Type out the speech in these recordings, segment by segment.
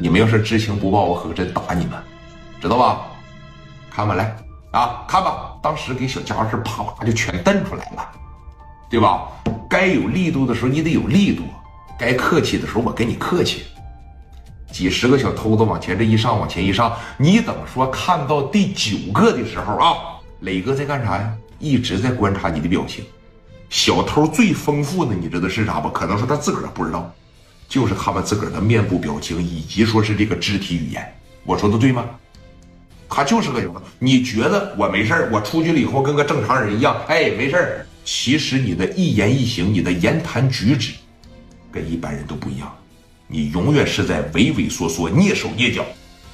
你们要是知情不报，我可真打你们，知道吧？看吧，来啊，看吧，当时给小家伙是啪啪就全瞪出来了，对吧？该有力度的时候你得有力度，该客气的时候我跟你客气。几十个小偷子往前这一上，往前一上，你等说看到第九个的时候啊，磊哥在干啥呀？一直在观察你的表情。小偷最丰富的，你知道是啥不？可能说他自个儿不知道，就是他们自个儿的面部表情以及说是这个肢体语言。我说的对吗？他就是个什么？你觉得我没事我出去了以后跟个正常人一样，哎，没事其实你的一言一行，你的言谈举止，跟一般人都不一样。你永远是在畏畏缩缩、蹑手蹑脚。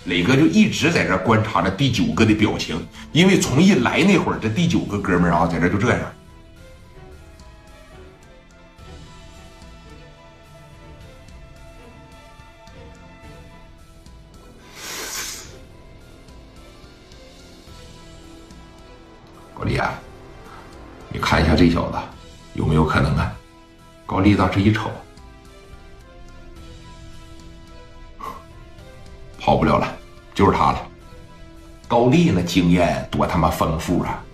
磊哥就一直在这观察着第九个的表情，因为从一来那会儿，这第九个哥们儿啊，在这就这样。你看一下这小子有没有可能啊？高丽当时一瞅。跑不了了，就是他了。高丽那经验多他妈丰富啊！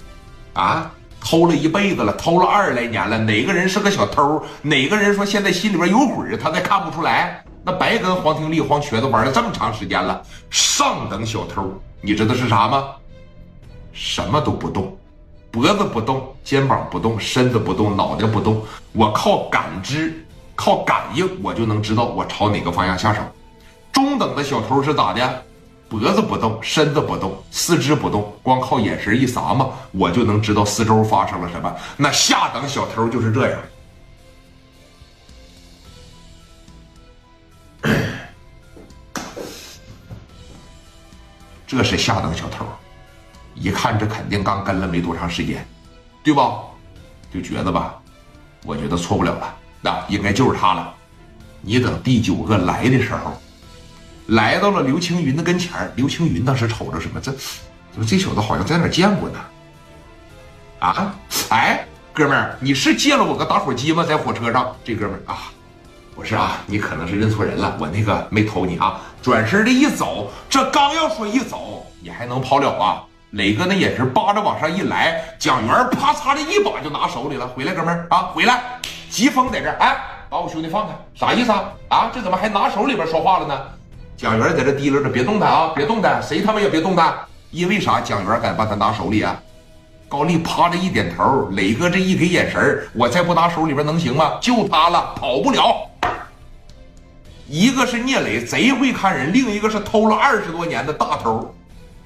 啊，偷了一辈子了，偷了二十来年了，哪个人是个小偷？哪个人说现在心里边有鬼？他再看不出来，那白跟黄廷利、黄瘸子玩了这么长时间了。上等小偷，你知道是啥吗？什么都不动，脖子不动，肩膀不动，身子不动，脑袋不动，我靠感知，靠感应，我就能知道我朝哪个方向下手。中等的小偷是咋的？脖子不动，身子不动，四肢不动，光靠眼神一撒嘛，我就能知道四周发生了什么。那下等小偷就是这样。这是下等小偷，一看这肯定刚跟了没多长时间，对吧？就觉得吧，我觉得错不了了，那应该就是他了。你等第九个来的时候。来到了刘青云的跟前刘青云当时瞅着什么？这怎么这小子好像在哪见过呢？啊，哎，哥们儿，你是借了我个打火机吗？在火车上，这哥们儿啊，不是啊，你可能是认错人了，我那个没偷你啊。转身这一走，这刚要说一走，你还能跑了啊？磊哥那眼神扒着往上一来，蒋元啪嚓的一把就拿手里了。回来，哥们儿啊，回来！疾风在这儿，哎，把我兄弟放开，啥意思啊？啊，这怎么还拿手里边说话了呢？蒋元在这提溜着，别动弹啊！别动弹，谁他妈也别动弹！因为啥？蒋元敢把他拿手里啊？高丽趴着一点头，磊哥这一给眼神我再不拿手里边能行吗？就他了，跑不了。一个是聂磊，贼会看人；另一个是偷了二十多年的大头，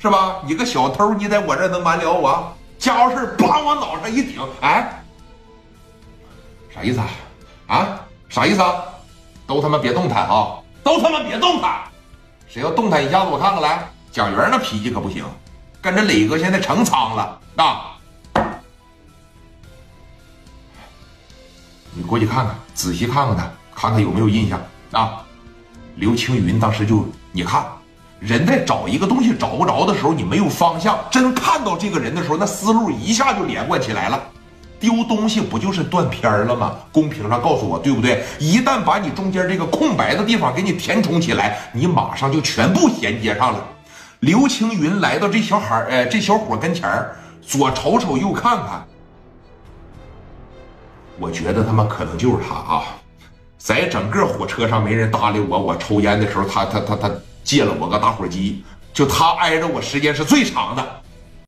是吧？你个小偷，你在我这能瞒了我？家伙事叭往脑上一顶，哎，啥意思啊？啊，啥意思啊？都他妈别动弹啊！都他妈别动弹！谁要动弹一下子，我看看来。蒋元那脾气可不行，跟着磊哥现在成仓了啊！你过去看看，仔细看看他，看看有没有印象啊？刘青云当时就你看，人在找一个东西找不着的时候，你没有方向，真看到这个人的时候，那思路一下就连贯起来了。丢东西不就是断片了吗？公屏上告诉我对不对？一旦把你中间这个空白的地方给你填充起来，你马上就全部衔接上了。刘青云来到这小孩，哎，这小伙跟前儿，左瞅瞅，右看看，我觉得他妈可能就是他啊！在整个火车上没人搭理我，我抽烟的时候，他他他他借了我个打火机，就他挨着我时间是最长的。